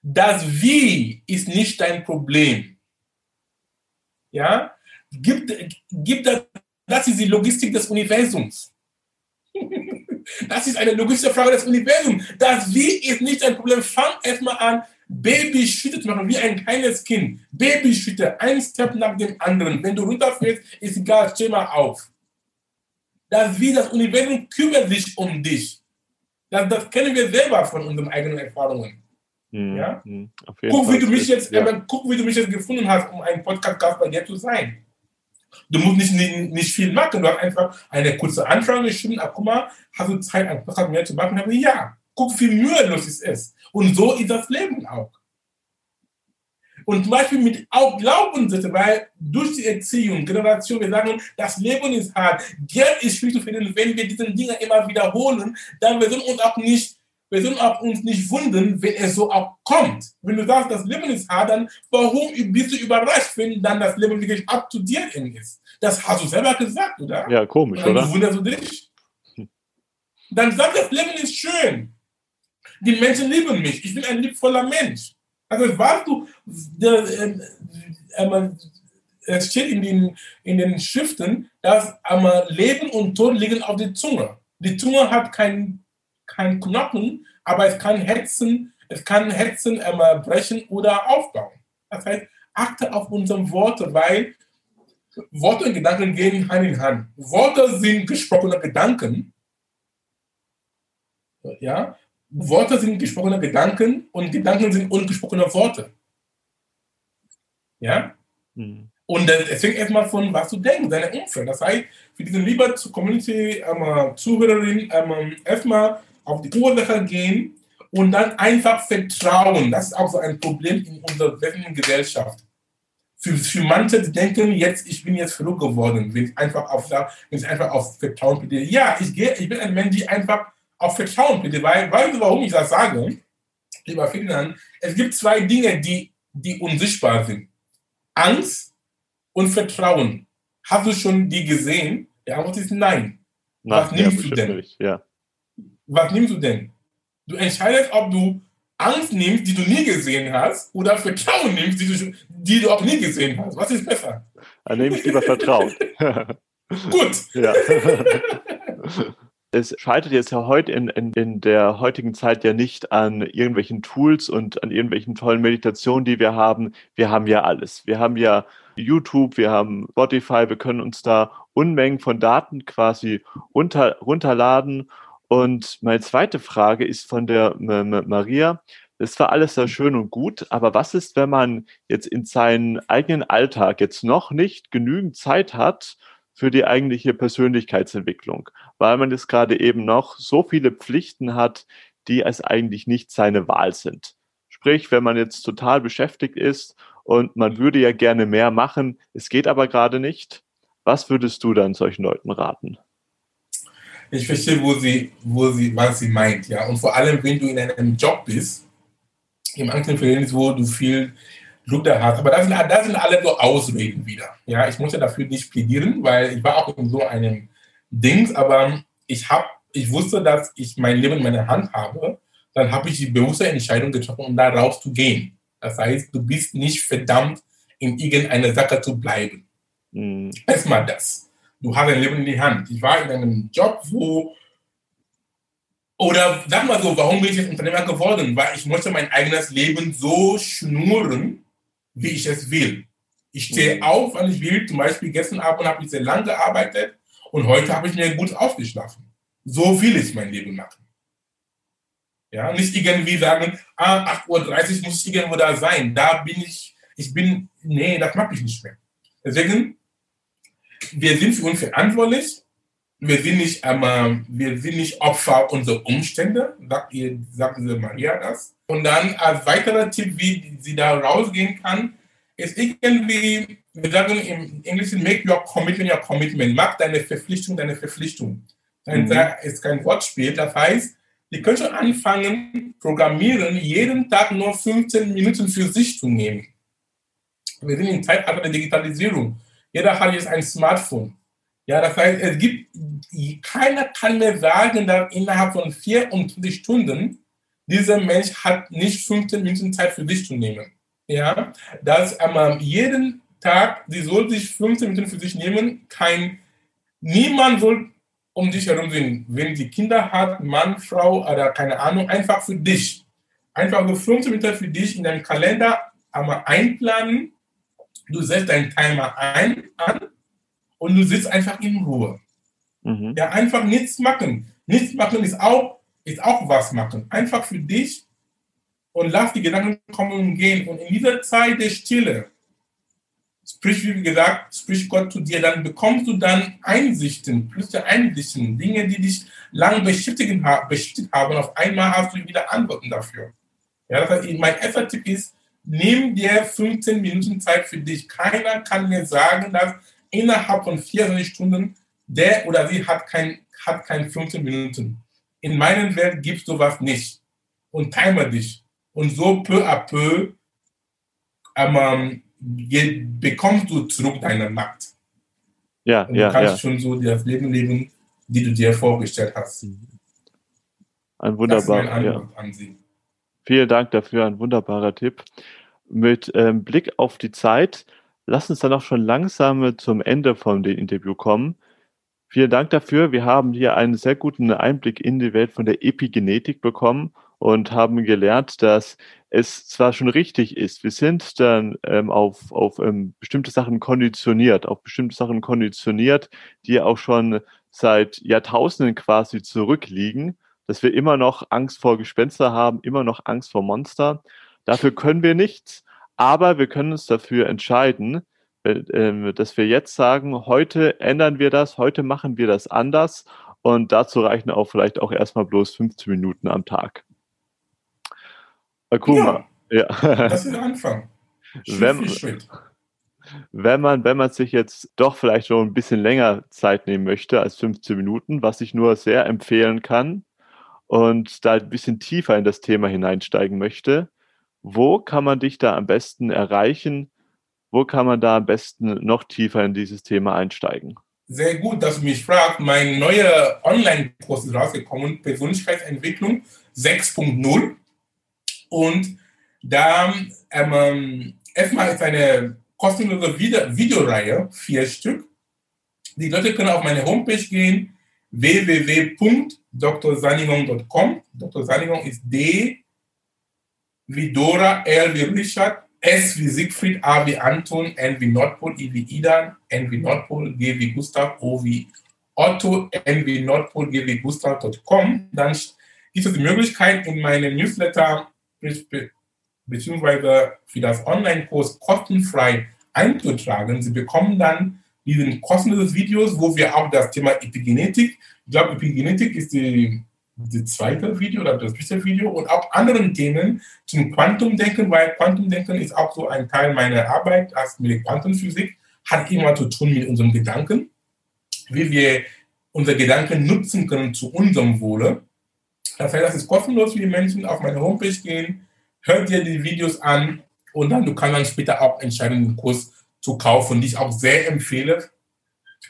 das Wie ist nicht dein Problem. Ja, gib, gib das, das ist die Logistik des Universums. <laughs> Das ist eine logische Frage des Universums. Das Wie ist nicht dein Problem. Fang erstmal an, Babyschritte zu machen, wie ein kleines Kind. Babyschritte, ein Step nach dem anderen. Wenn du runterfällst, ist egal, steh mal auf dass wie das Universum kümmert sich um dich. Das, das kennen wir selber von unseren eigenen Erfahrungen. Mhm. Ja? Mhm. Guck, wie du mich jetzt, ja. guck, wie du mich jetzt gefunden hast, um ein Podcast-Gast bei dir zu sein. Du musst nicht, nicht, nicht, viel machen, du hast einfach eine kurze Anfrage geschrieben, ach guck mal, hast du Zeit, ein Podcast mehr zu machen? Ich ja, guck, wie mühelos es ist. Und so ist das Leben auch. Und zum Beispiel mit auch Glaubenssätze, weil durch die Erziehung, Generation, wir sagen, das Leben ist hart, Geld ist schwierig zu finden. Wenn wir diese Dinge immer wiederholen, dann wir uns auch nicht, wir sollen auch uns nicht wundern, wenn es so auch kommt. Wenn du sagst, das Leben ist hart, dann warum bist du überrascht, wenn dann das Leben wirklich up to date ist? Das hast du selber gesagt, oder? Ja, komisch, oder? wunderst du dich. <laughs> Dann sag, das Leben ist schön. Die Menschen lieben mich. Ich bin ein liebvoller Mensch. Also warst du, der, äh, es steht in den, in den Schriften, dass äh, Leben und Tod liegen auf der Zunge. Die Zunge hat keinen kein Knochen, aber es kann hetzen, es kann hetzen, äh, brechen oder aufbauen. Das heißt, achte auf unsere Worte, weil Worte und Gedanken gehen Hand in Hand. Worte sind gesprochene Gedanken. Ja, Worte sind gesprochene Gedanken und Gedanken sind ungesprochene Worte. Ja? Mhm. Und es fängt erstmal von, was du denkst, deine Umfeld. Das heißt, für diese liebe Community, ähm, Zuhörerin, ähm, erstmal auf die Ursache gehen und dann einfach vertrauen. Das ist auch so ein Problem in unserer westlichen Gesellschaft. Für, für manche, die denken, jetzt, ich bin jetzt verrückt geworden, wenn ich einfach auf, wenn ich einfach auf Vertrauen bin. Ja, ich, gehe, ich bin ein Mensch, der einfach auf Vertrauen bitte, weil, weißt du, warum ich das sage? Lieber Ferdinand, es gibt zwei Dinge, die, die unsichtbar sind. Angst und Vertrauen. Hast du schon die gesehen? Die Antwort ist nein. Was Ach, nimmst ja, du denn? Nicht, ja. Was nimmst du denn? Du entscheidest, ob du Angst nimmst, die du nie gesehen hast, oder Vertrauen nimmst, die du, die du auch nie gesehen hast. Was ist besser? Dann nehme ich lieber Vertrauen. <laughs> <laughs> Gut. Ja. <laughs> es scheitert jetzt ja heute in, in, in der heutigen Zeit ja nicht an irgendwelchen Tools und an irgendwelchen tollen Meditationen, die wir haben. Wir haben ja alles. Wir haben ja YouTube, wir haben Spotify, wir können uns da Unmengen von Daten quasi runter, runterladen. Und meine zweite Frage ist von der Maria. Das war alles sehr schön und gut, aber was ist, wenn man jetzt in seinen eigenen Alltag jetzt noch nicht genügend Zeit hat, für die eigentliche Persönlichkeitsentwicklung, weil man jetzt gerade eben noch so viele Pflichten hat, die es eigentlich nicht seine Wahl sind. Sprich, wenn man jetzt total beschäftigt ist und man würde ja gerne mehr machen, es geht aber gerade nicht, was würdest du dann solchen Leuten raten? Ich verstehe, wo sie, wo sie, was sie meint, ja. Und vor allem, wenn du in einem Job bist, im Angestelltenverhältnis, wo du viel Hast. Aber das sind, das sind alle so Ausreden wieder. Ja, ich musste dafür nicht plädieren, weil ich war auch in so einem Dings, aber ich habe, ich wusste, dass ich mein Leben in meiner Hand habe. Dann habe ich die bewusste Entscheidung getroffen, um da rauszugehen. Das heißt, du bist nicht verdammt, in irgendeiner Sache zu bleiben. Mhm. Erstmal das. Du hast dein Leben in die Hand. Ich war in einem Job, wo oder sag mal so, warum bin ich jetzt Unternehmer geworden? Weil ich möchte mein eigenes Leben so schnurren, wie ich es will. Ich stehe mhm. auf, wann ich will. Zum Beispiel gestern Abend habe ich sehr lange gearbeitet und heute habe ich mir gut ausgeschlafen. So will ich mein Leben machen. Ja, nicht irgendwie sagen, ah, 8.30 Uhr muss ich irgendwo da sein. Da bin ich, ich bin, nee, das mag ich nicht mehr. Deswegen, wir sind für uns verantwortlich. Wir sind nicht, ähm, wir sind nicht Opfer unserer Umstände, sagt ihr, sagen Sie Maria das. Und dann als weiterer Tipp, wie sie da rausgehen kann, ist irgendwie, wir sagen im Englischen, make your commitment your commitment. Mach deine Verpflichtung deine Verpflichtung. Dann mhm. ist kein Wortspiel. Das heißt, ihr könnt schon anfangen, programmieren, jeden Tag nur 15 Minuten für sich zu nehmen. Wir sind im Zeitalter der Digitalisierung. Jeder hat jetzt ein Smartphone. Ja, das heißt, es gibt, keiner kann mir sagen, dass innerhalb von 24 Stunden dieser Mensch hat nicht 15 Minuten Zeit für sich zu nehmen. Ja, dass ähm, jeden Tag, sie soll sich 15 Minuten für sich nehmen, kein, niemand soll um dich herum sein. Wenn sie Kinder hat, Mann, Frau oder keine Ahnung, einfach für dich. Einfach so 15 Minuten für dich in deinem Kalender einmal einplanen. Du setzt deinen Timer ein, an und du sitzt einfach in Ruhe. Mhm. Ja, einfach nichts machen. Nichts machen ist auch ist auch was machen. Einfach für dich und lass die Gedanken kommen und gehen. Und in dieser Zeit der Stille, sprich, wie gesagt, sprich Gott zu dir, dann bekommst du dann Einsichten, plötzliche Einsichten, Dinge, die dich lang beschäftigt, beschäftigt haben. Auf einmal hast du wieder Antworten dafür. Ja, das heißt, mein erster Tipp ist, nimm dir 15 Minuten Zeit für dich. Keiner kann mir sagen, dass innerhalb von 24 Stunden der oder sie hat kein, hat kein 15 Minuten in meiner Welt gibt es sowas nicht. Und timer dich. Und so peu à peu ähm, bekommst du zurück deine Macht. Ja, und ja, du kannst ja. schon so das Leben leben, die du dir vorgestellt hast. Ein wunderbarer ja. Vielen Dank dafür, ein wunderbarer Tipp. Mit ähm, Blick auf die Zeit, lass uns dann auch schon langsam zum Ende von dem Interview kommen. Vielen Dank dafür. Wir haben hier einen sehr guten Einblick in die Welt von der Epigenetik bekommen und haben gelernt, dass es zwar schon richtig ist, wir sind dann ähm, auf, auf ähm, bestimmte Sachen konditioniert, auf bestimmte Sachen konditioniert, die auch schon seit Jahrtausenden quasi zurückliegen, dass wir immer noch Angst vor Gespenster haben, immer noch Angst vor Monster. Dafür können wir nichts, aber wir können uns dafür entscheiden, ähm, dass wir jetzt sagen, heute ändern wir das, heute machen wir das anders und dazu reichen auch vielleicht auch erstmal bloß 15 Minuten am Tag. Akuma. Ja, ja. das ist <laughs> der Anfang. Schritt wenn, Schritt. Wenn man, wenn man sich jetzt doch vielleicht schon ein bisschen länger Zeit nehmen möchte als 15 Minuten, was ich nur sehr empfehlen kann und da ein bisschen tiefer in das Thema hineinsteigen möchte, wo kann man dich da am besten erreichen? Wo kann man da am besten noch tiefer in dieses Thema einsteigen? Sehr gut, dass du mich fragst. Mein neuer Online-Kurs ist rausgekommen, Persönlichkeitsentwicklung 6.0. Und da ähm, erstmal ist eine kostenlose Video Videoreihe, vier Stück. Die Leute können auf meine Homepage gehen, www.drsanigong.com. Dr. Sanigong ist D wie Dora, L wie Richard, S wie Siegfried, A wie Anton, N wie Nordpol, I wie Idan, N wie Nordpol, G wie Gustav, O wie Otto, N wie Nordpol, G wie Gustav.com. Dann gibt es die Möglichkeit, in meinem Newsletter beziehungsweise für das Online-Kurs kostenfrei einzutragen. Sie bekommen dann diese kostenlosen Videos, wo wir auch das Thema Epigenetik, ich glaube, Epigenetik ist die, die zweite Video oder das dritte Video und auch anderen Themen zum Quantumdenken, weil Quantumdenken ist auch so ein Teil meiner Arbeit als mit Quantenphysik, hat immer zu tun mit unserem Gedanken, wie wir unsere Gedanken nutzen können zu unserem Wohle. Das heißt, das ist kostenlos für die Menschen auf meine Homepage gehen, hört dir die Videos an und dann du kannst dann später auch entscheiden, den Kurs zu kaufen, die ich auch sehr empfehle,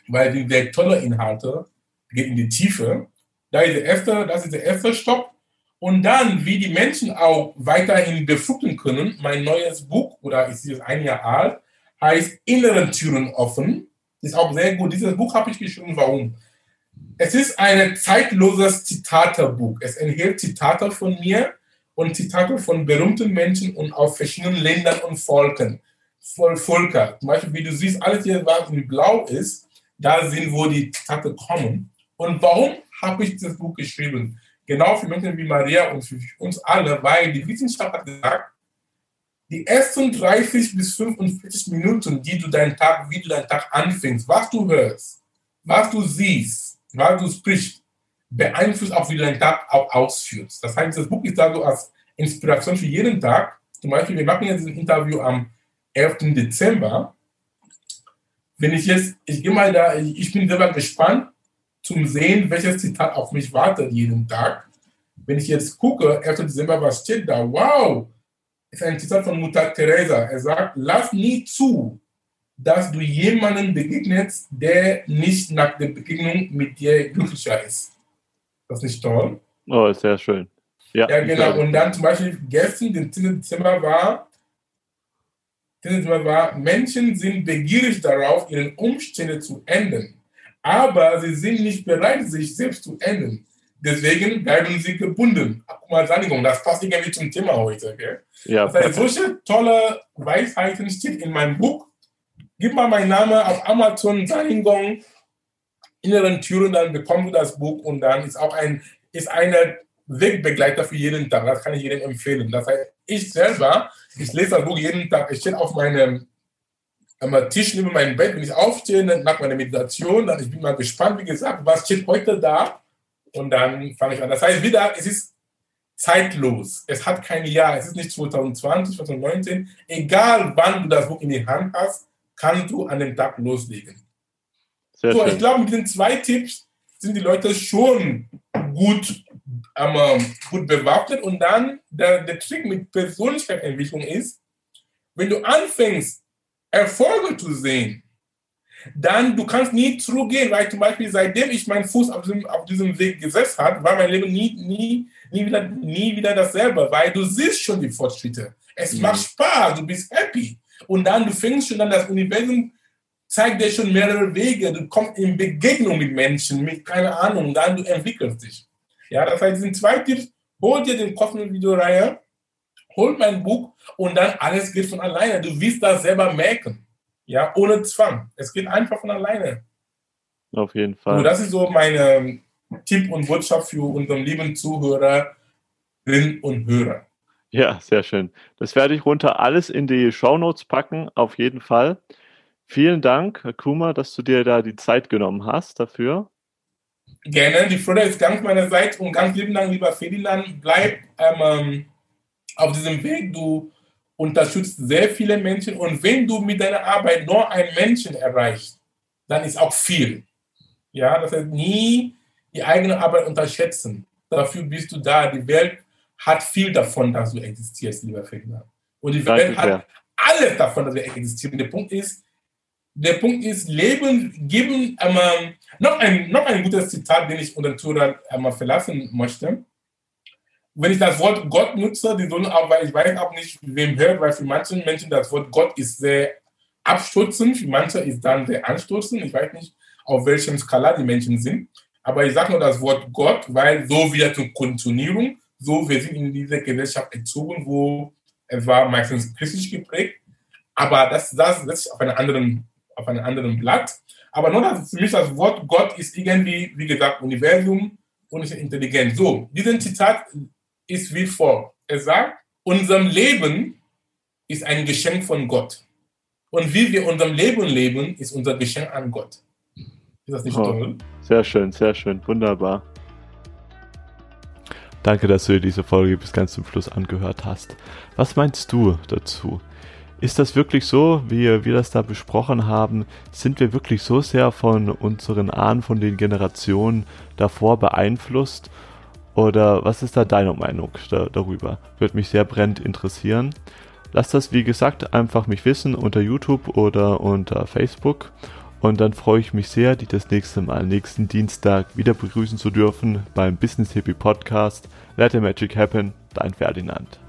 weil die sehr tolle Inhalte geht in die Tiefe. Da ist der erste, das ist der erste Stopp. Und dann, wie die Menschen auch weiterhin befruchten können, mein neues Buch, oder ist jetzt ein Jahr alt, heißt Inneren Türen offen. Ist auch sehr gut. Dieses Buch habe ich geschrieben. Warum? Es ist ein zeitloses Zitatebuch. Es enthält Zitate von mir und Zitate von berühmten Menschen und aus verschiedenen Ländern und Volken. Völker. Zum Beispiel, wie du siehst, alles hier, was in Blau ist, da sind, wo die Zitate kommen. Und warum habe ich das Buch geschrieben? Genau für Menschen wie Maria und für uns alle, weil die Wissenschaft hat gesagt, die ersten 30 bis 45 Minuten, die du deinen Tag, wie du deinen Tag anfängst, was du hörst, was du siehst, was du sprichst, beeinflusst auch, wie du deinen Tag auch ausführst. Das heißt, das Buch ist da so als Inspiration für jeden Tag. Zum Beispiel, wir machen jetzt ein Interview am 11. Dezember. Wenn ich jetzt, ich gehe mal da, ich bin selber gespannt zum Sehen, welches Zitat auf mich wartet jeden Tag. Wenn ich jetzt gucke, 11. Dezember, was steht da? Wow! Ist ein Zitat von Mutter Teresa. Er sagt, lass nie zu, dass du jemanden begegnest, der nicht nach der Begegnung mit dir glücklicher ist. Das ist nicht toll? Oh, sehr schön. Ja, ja genau. Und dann zum Beispiel gestern, den 10. Dezember war, war, Menschen sind begierig darauf, ihren Umstände zu ändern, aber sie sind nicht bereit, sich selbst zu ändern. Deswegen bleiben sie gebunden. Guck mal, Sandigung, das passt irgendwie zum Thema heute. Gell? Ja, das heißt, solche tolle Weisheiten steht in meinem Buch. Gib mal meinen Namen auf Amazon, Sandigung, inneren Türen, dann bekommst du das Buch und dann ist auch ein, ist eine Wegbegleiter für jeden Tag. Das kann ich jedem empfehlen. Das heißt, ich selber, ich lese das Buch jeden Tag. Ich stehe auf meinem Tisch neben meinem Bett, wenn ich aufstehe, nach meiner Meditation, dann ich bin mal gespannt, wie gesagt, was steht heute da und dann fange ich an. Das heißt wieder, es ist zeitlos. Es hat kein Jahr. Es ist nicht 2020, 2019. Egal, wann du das Buch in die Hand hast, kannst du an dem Tag loslegen. Sehr so, schön. ich glaube, mit den zwei Tipps sind die Leute schon gut ähm, gut bewaffnet. Und dann der, der Trick mit Persönlichkeitsentwicklung ist, wenn du anfängst, Erfolge zu sehen, dann du kannst nie zurückgehen, weil zum Beispiel seitdem ich meinen Fuß auf diesem, auf diesem Weg gesetzt habe, war mein Leben nie, nie, nie, wieder, nie wieder dasselbe, weil du siehst schon die Fortschritte. Es mhm. macht Spaß, du bist happy. Und dann du fängst schon an, das Universum zeigt dir schon mehrere Wege, du kommst in Begegnung mit Menschen, mit keine Ahnung, dann du entwickelst dich. Ja, das heißt, diesen zwei Tipps, hol dir den kostenlosen Videoreihe, hol mein Buch und dann alles geht von alleine. Du wirst das selber merken. Ja, ohne Zwang. Es geht einfach von alleine. Auf jeden Fall. Und das ist so meine Tipp und Botschaft für unseren lieben Zuhörerinnen und Hörer. Ja, sehr schön. Das werde ich runter alles in die Shownotes packen, auf jeden Fall. Vielen Dank, Herr Kuma, dass du dir da die Zeit genommen hast dafür. Gerne, die Freude ist ganz meinerseits und ganz lieben Dank, lieber Ferdinand. Bleib ähm, auf diesem Weg. Du unterstützt sehr viele Menschen und wenn du mit deiner Arbeit nur einen Menschen erreichst, dann ist auch viel. Ja, das heißt, nie die eigene Arbeit unterschätzen. Dafür bist du da. Die Welt hat viel davon, dass du existierst, lieber Ferdinand. Und die Welt Danke, hat alles davon, dass wir existieren. Der Punkt ist, der Punkt ist, Leben geben, ähm, noch, ein, noch ein gutes Zitat, den ich unter Tura einmal verlassen möchte. Wenn ich das Wort Gott nutze, die sollen auch, weil ich weiß auch nicht, wem hört, weil für manche Menschen das Wort Gott ist sehr abstürzend, für manche ist dann sehr anstoßend. Ich weiß nicht, auf welchem Skala die Menschen sind. Aber ich sage nur das Wort Gott, weil so wieder zur Konditionierung, so wir sind in dieser Gesellschaft erzogen, wo es war meistens christlich geprägt. Aber das, das setzt auf einer anderen auf einem anderen Blatt. Aber nur das für mich das Wort Gott ist irgendwie, wie gesagt, Universum und ist intelligent. So, dieses Zitat ist wie folgt. Er sagt, unser Leben ist ein Geschenk von Gott. Und wie wir unserem Leben leben, ist unser Geschenk an Gott. Ist das nicht oh, toll? Sehr schön, sehr schön, wunderbar. Danke, dass du dir diese Folge bis ganz zum Schluss angehört hast. Was meinst du dazu? Ist das wirklich so, wie wir das da besprochen haben? Sind wir wirklich so sehr von unseren Ahnen, von den Generationen davor beeinflusst? Oder was ist da deine Meinung da, darüber? Würde mich sehr brennend interessieren. Lass das, wie gesagt, einfach mich wissen unter YouTube oder unter Facebook. Und dann freue ich mich sehr, dich das nächste Mal, nächsten Dienstag, wieder begrüßen zu dürfen beim Business Hippie Podcast. Let the Magic Happen, dein Ferdinand.